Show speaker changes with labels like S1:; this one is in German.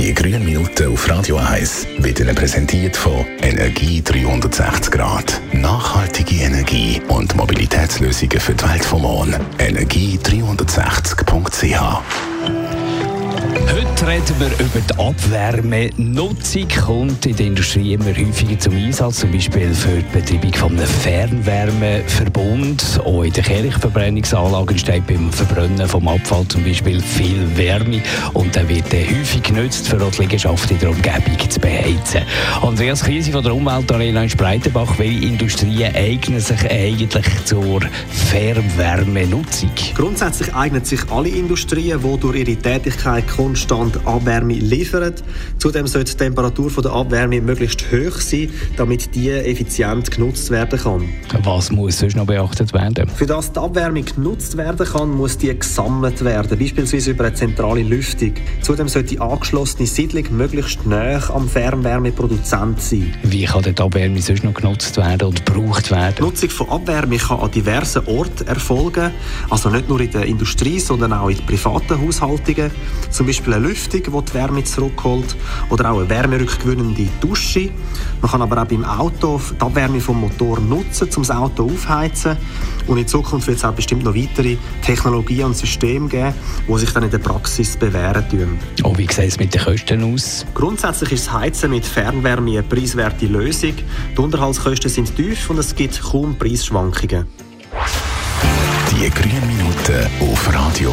S1: Die grünen Minuten auf Radio 1 werden präsentiert von Energie 360 Grad. Nachhaltige Energie und Mobilitätslösungen für die Welt vom Morgen. Energie360.ch
S2: Heute reden wir über die Abwärmenutzung. Kommt in der Industrie immer häufiger zum Einsatz, zum Beispiel für die Betreibung von einem Fernwärmeverbund. Auch in den Kirchenverbrennungsanlagen entsteht beim Verbrennen vom Abfall zum Beispiel viel Wärme und der wird dann häufig genutzt, für die Liegenschaften in der Umgebung zu beheizen. Andreas Krise von der Umweltarena in Spreitenbach, welche Industrien eignen sich eigentlich zur Fernwärmenutzung?
S3: Grundsätzlich eignen sich alle Industrien, die durch ihre Tätigkeit konstant Abwärme liefern. Zudem sollte die Temperatur der Abwärme möglichst hoch sein, damit die effizient genutzt werden kann.
S2: Was muss sonst noch beachtet werden?
S3: Für das die Abwärme genutzt werden kann, muss die gesammelt werden, beispielsweise über eine zentrale Lüftung. Zudem sollte die angeschlossene Siedlung möglichst nah am Fernwärmeproduzent sein.
S2: Wie kann die Abwärme sonst noch genutzt werden und gebraucht werden?
S3: Die Nutzung von Abwärme kann an diversen Orten erfolgen, also nicht nur in der Industrie, sondern auch in privaten Haushaltungen. Zum Beispiel eine Lüftung, die die Wärme zurückholt, oder auch eine wärmerückgewinnende Dusche. Man kann aber auch beim Auto die Abwärme vom Motor nutzen, um das Auto aufheizen. Und in Zukunft wird es auch bestimmt noch weitere Technologien und Systeme geben, die sich dann in der Praxis bewähren tun.
S2: Oh, wie sieht es mit den Kosten aus?
S3: Grundsätzlich ist das Heizen mit Fernwärme eine preiswerte Lösung. Die Unterhaltskosten sind tief und es gibt kaum Preisschwankungen.
S1: Die grünen Minuten auf Radio